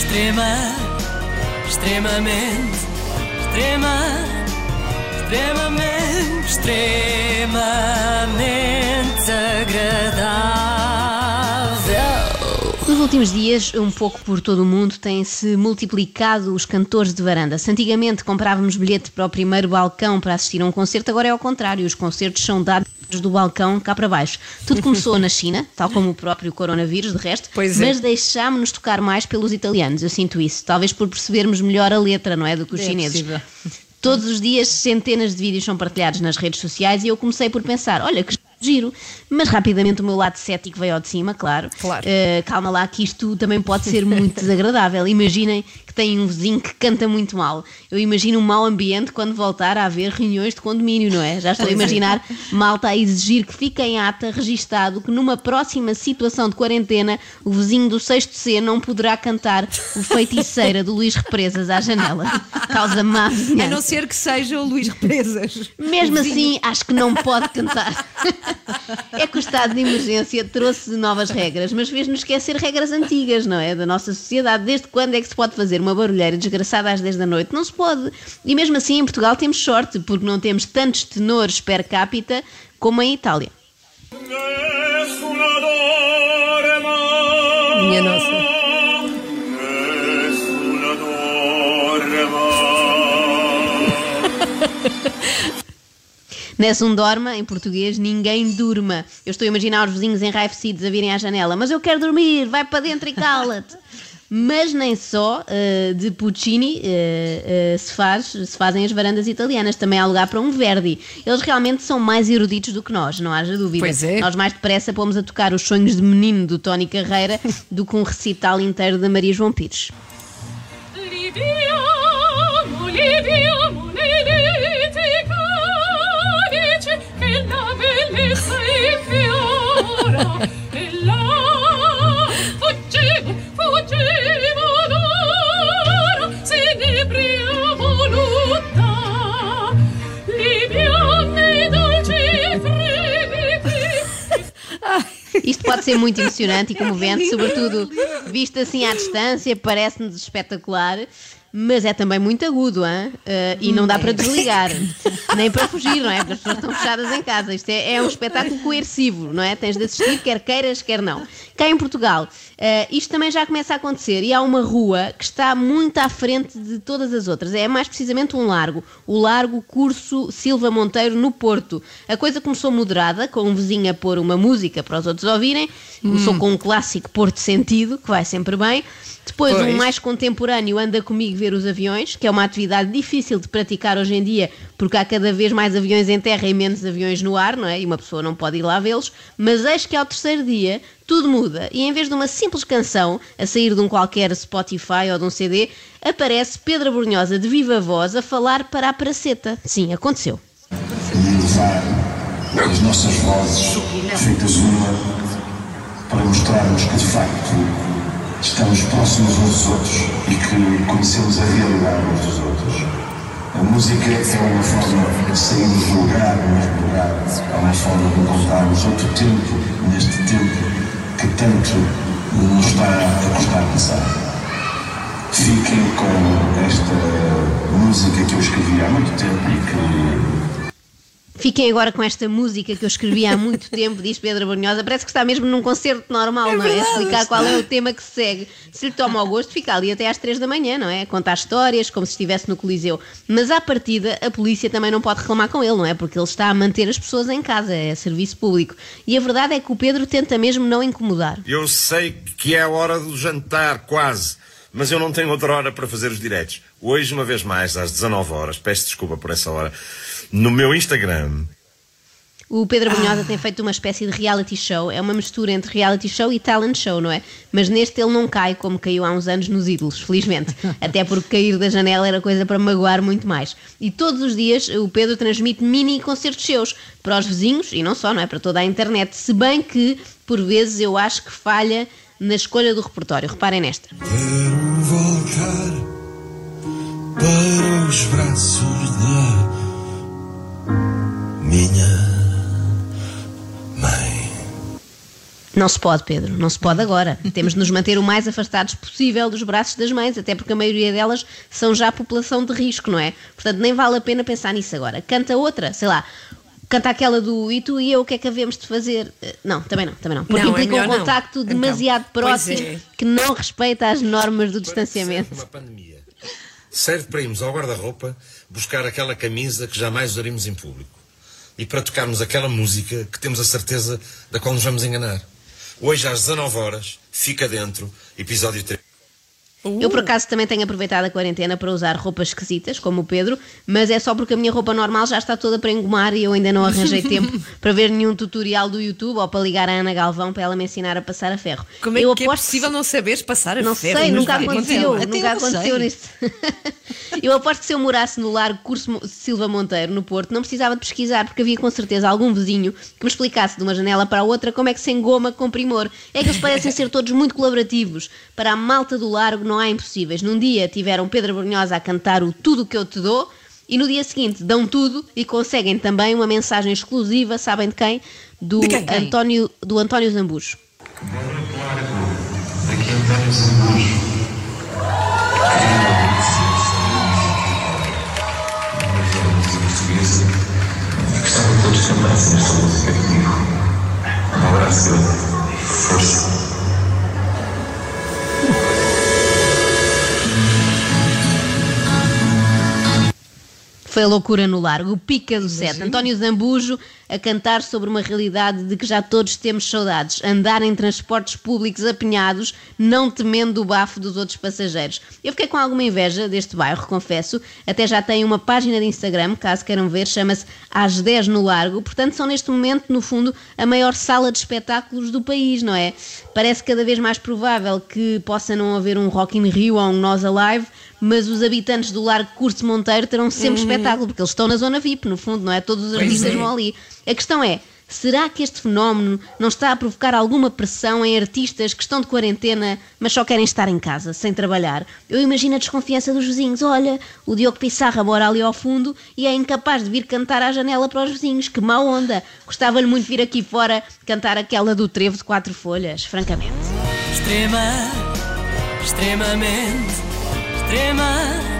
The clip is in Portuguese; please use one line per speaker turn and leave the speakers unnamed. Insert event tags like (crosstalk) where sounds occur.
Extrema, extremamente, extrema, extremamente, extremamente agradável.
Nos últimos dias, um pouco por todo o mundo, têm-se multiplicado os cantores de varanda. Se antigamente comprávamos bilhete para o primeiro balcão para assistir a um concerto, agora é ao contrário. Os concertos são dados do balcão cá para baixo. Tudo começou na China, tal como o próprio coronavírus, de resto,
Pois é.
mas deixámos-nos tocar mais pelos italianos. Eu sinto isso. Talvez por percebermos melhor a letra, não é? Do que os
É
chineses.
possível.
Todos os dias centenas de vídeos são partilhados nas redes sociais e eu comecei por pensar, olha que giro, mas rapidamente o meu lado cético veio ao de cima, claro.
Claro.
Uh, calma lá que isto também pode ser muito desagradável. Imaginem que têm um vizinho que canta muito mal. Eu imagino um mau ambiente quando voltar a haver reuniões de condomínio, não é? Já estou a imaginar malta a exigir que fique em ata registado que numa próxima situação de quarentena o vizinho do sexto C não poderá cantar o Feiticeira do Luís Represas à janela. Causa má
A
vizinhança.
não ser que seja o Luís Represas.
Mesmo assim, acho que não pode cantar. É que o estado de emergência trouxe novas regras, mas fez-nos esquecer regras antigas, não é? Da nossa sociedade. Desde quando é que se pode fazer uma barulheira desgraçada às 10 da noite? Não se pode. E mesmo assim, em Portugal temos sorte, porque não temos tantos tenores per capita como em Itália.
Minha nossa. (laughs)
Um dorma, em português, ninguém durma. Eu estou a imaginar os vizinhos enraivecidos a virem à janela, mas eu quero dormir, vai para dentro e cala-te. Mas nem só eh, de Puccini eh, eh, se, faz, se fazem as varandas italianas, também há lugar para um Verdi. Eles realmente são mais eruditos do que nós, não haja dúvida.
Pois é.
Nós mais depressa pomos a tocar os sonhos de menino do Tony Carreira do que um recital inteiro da Maria João Pires. Isto pode ser muito emocionante e comovente, sobretudo visto assim à distância, parece-nos espetacular, mas é também muito agudo, hein? Eh, e não dá para desligar, (laughs) nem para fugir, não é? Porque as pessoas estão fechadas em casa. Isto é, é um espetáculo coercivo, não é? Tens de assistir, quer queiras, quer não. Cá em Portugal, eh, isto também já começa a acontecer e há uma rua que está muito à frente de todas as outras. É mais precisamente um largo, o Largo Curso Silva Monteiro, no Porto. A coisa começou moderada, com um vizinho a pôr uma música para os outros ouvirem, começou com um clássico Porto Sentido, que vai sempre bem. Depois,
Pois.
um mais contemporâneo anda comigo ver os aviões, que é uma atividade difícil de praticar hoje em dia, porque há cada vez mais aviões em terra e menos aviões no ar, não é? E uma pessoa não pode ir lá vê-los. Mas eis que ao terceiro dia tudo muda e em vez de uma simples canção a sair de um qualquer Spotify ou de um CD, aparece Pedro Brunhosa de viva voz a falar para a praceta. Sim, aconteceu.
as nossas vozes feitas uma para mostrarmos que de facto estamos próximos uns dos outros e que conhecemos a realidade uns dos outros. A música é uma forma de sairmos do lugar, neste lugar, é uma forma de encontrarmos outro tempo neste tempo que tanto nos está a custar passar. Fiquem com esta música que eu escrevi há muito tempo e que
Fiquem agora com esta música que eu escrevi há muito (laughs) tempo, diz Pedro Brunhosa. Parece que está mesmo num concerto normal, não é? Explicar qual é o tema que se segue. Se lhe toma ao gosto, fica ali até às três da manhã, não é? Contar histórias, como se estivesse no Coliseu. Mas à partida, a polícia também não pode reclamar com ele, não é? Porque ele está a manter as pessoas em casa, é serviço público. E a verdade é que o Pedro tenta mesmo não incomodar.
Eu sei que é a hora do jantar, quase. Mas eu não tenho outra hora para fazer os diretos. Hoje, uma vez mais, às 19 horas, peço desculpa por essa hora, no meu Instagram,
O Pedro Brunhosa tem feito uma espécie de reality show, é uma mistura entre reality show e talent show, não é? Mas neste ele não cai como caiu há uns anos nos ídolos, felizmente. (laughs) Até porque cair da janela era coisa para magoar muito mais. E todos os dias o Pedro transmite mini concertos seus para os vizinhos e não só, não é? Para toda a internet. Se bem que, por vezes, eu acho que falha na escolha do repertório. Reparem nesta.
Quero voltar para os braços
Não se pode, Pedro, não se pode agora. (laughs) Temos de nos manter o mais afastados possível dos braços das mães, até porque a maioria delas são já população de risco, não é? Portanto, nem vale a pena pensar nisso agora. Canta outra, sei lá. Canta aquela do e tu e eu, o que é que havemos de fazer? Eh, Não, também não, também não. Porque
Não, é
implica um
melhor não.
contacto
Então,
demasiado
pois
próximo
é.
que não respeita as normas do distanciamento.
Uma pandemia. Serve para irmos ao guarda-roupa buscar aquela camisa que jamais usaríamos em público. E para tocarmos aquela música que temos a certeza da qual nos vamos enganar. Hoje às 19 horas, fica dentro, episódio 3.
Eu, por acaso, também tenho aproveitado a quarentena para usar roupas esquisitas, como o Pedro, mas é só porque a minha roupa normal já está toda para engomar e eu ainda não arranjei (laughs) tempo para ver nenhum tutorial do YouTube ou para ligar a Ana Galvão para ela me ensinar a passar a ferro.
Como é
eu
que é possível não saberes passar a
Não
ferro?
sei,
Mas
nunca
vai,
aconteceu, nunca aconteceu
sei.
nisto. (laughs) eu aposto que se eu morasse no Largo Curso Silva Monteiro, no Porto, não precisava de pesquisar, porque havia com certeza algum vizinho que me explicasse de uma janela para a outra como é que se engoma com primor. É que eles parecem ser todos muito colaborativos. Para a malta do Largo não há impossíveis. Num dia tiveram Pedro Brunhosa a cantar o Tudo que eu te dou, e no dia seguinte dão tudo e conseguem também uma mensagem exclusiva, sabem de quem? Do,
De quem?
António, do António Zambujo.
Aqui António Zambujo. Gostava que todos cantassem
Foi a loucura no largo, o pica do sete. António Zambujo a cantar sobre uma realidade de que já todos temos saudades. Andar em transportes públicos apinhados, não temendo o bafo dos outros passageiros. Eu fiquei com alguma inveja deste bairro, confesso. Até já tem uma página de Instagram, caso queiram ver, chama-se Às 10 no Largo. Portanto, são neste momento, no fundo, a maior sala de espetáculos do país, não é? Parece cada vez mais provável que possa não haver um Rock in Rio ou um Nós Alive, mas os habitantes do Largo Curso Monteiro terão sempre espetáculo, porque eles estão na zona VIP, no fundo, não é? Todos os artistas
é.
vão ali. A questão é, será que este fenómeno não está a provocar alguma pressão em artistas que estão de quarentena, mas só querem estar em casa, sem trabalhar? Eu imagino a desconfiança dos vizinhos. Olha, o Diogo Pissarra mora ali ao fundo e é incapaz de vir cantar à janela para os vizinhos. Que má onda! Gostava-lhe muito de vir aqui fora cantar aquela do trevo de quatro folhas, francamente.
Extrema, extremamente, extrema,